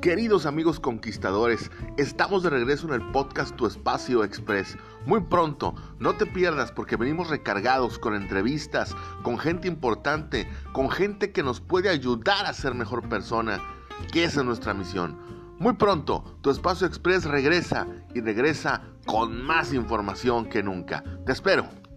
Queridos amigos conquistadores, estamos de regreso en el podcast Tu Espacio Express. Muy pronto, no te pierdas porque venimos recargados con entrevistas, con gente importante, con gente que nos puede ayudar a ser mejor persona, que esa es nuestra misión. Muy pronto, Tu Espacio Express regresa y regresa con más información que nunca. Te espero.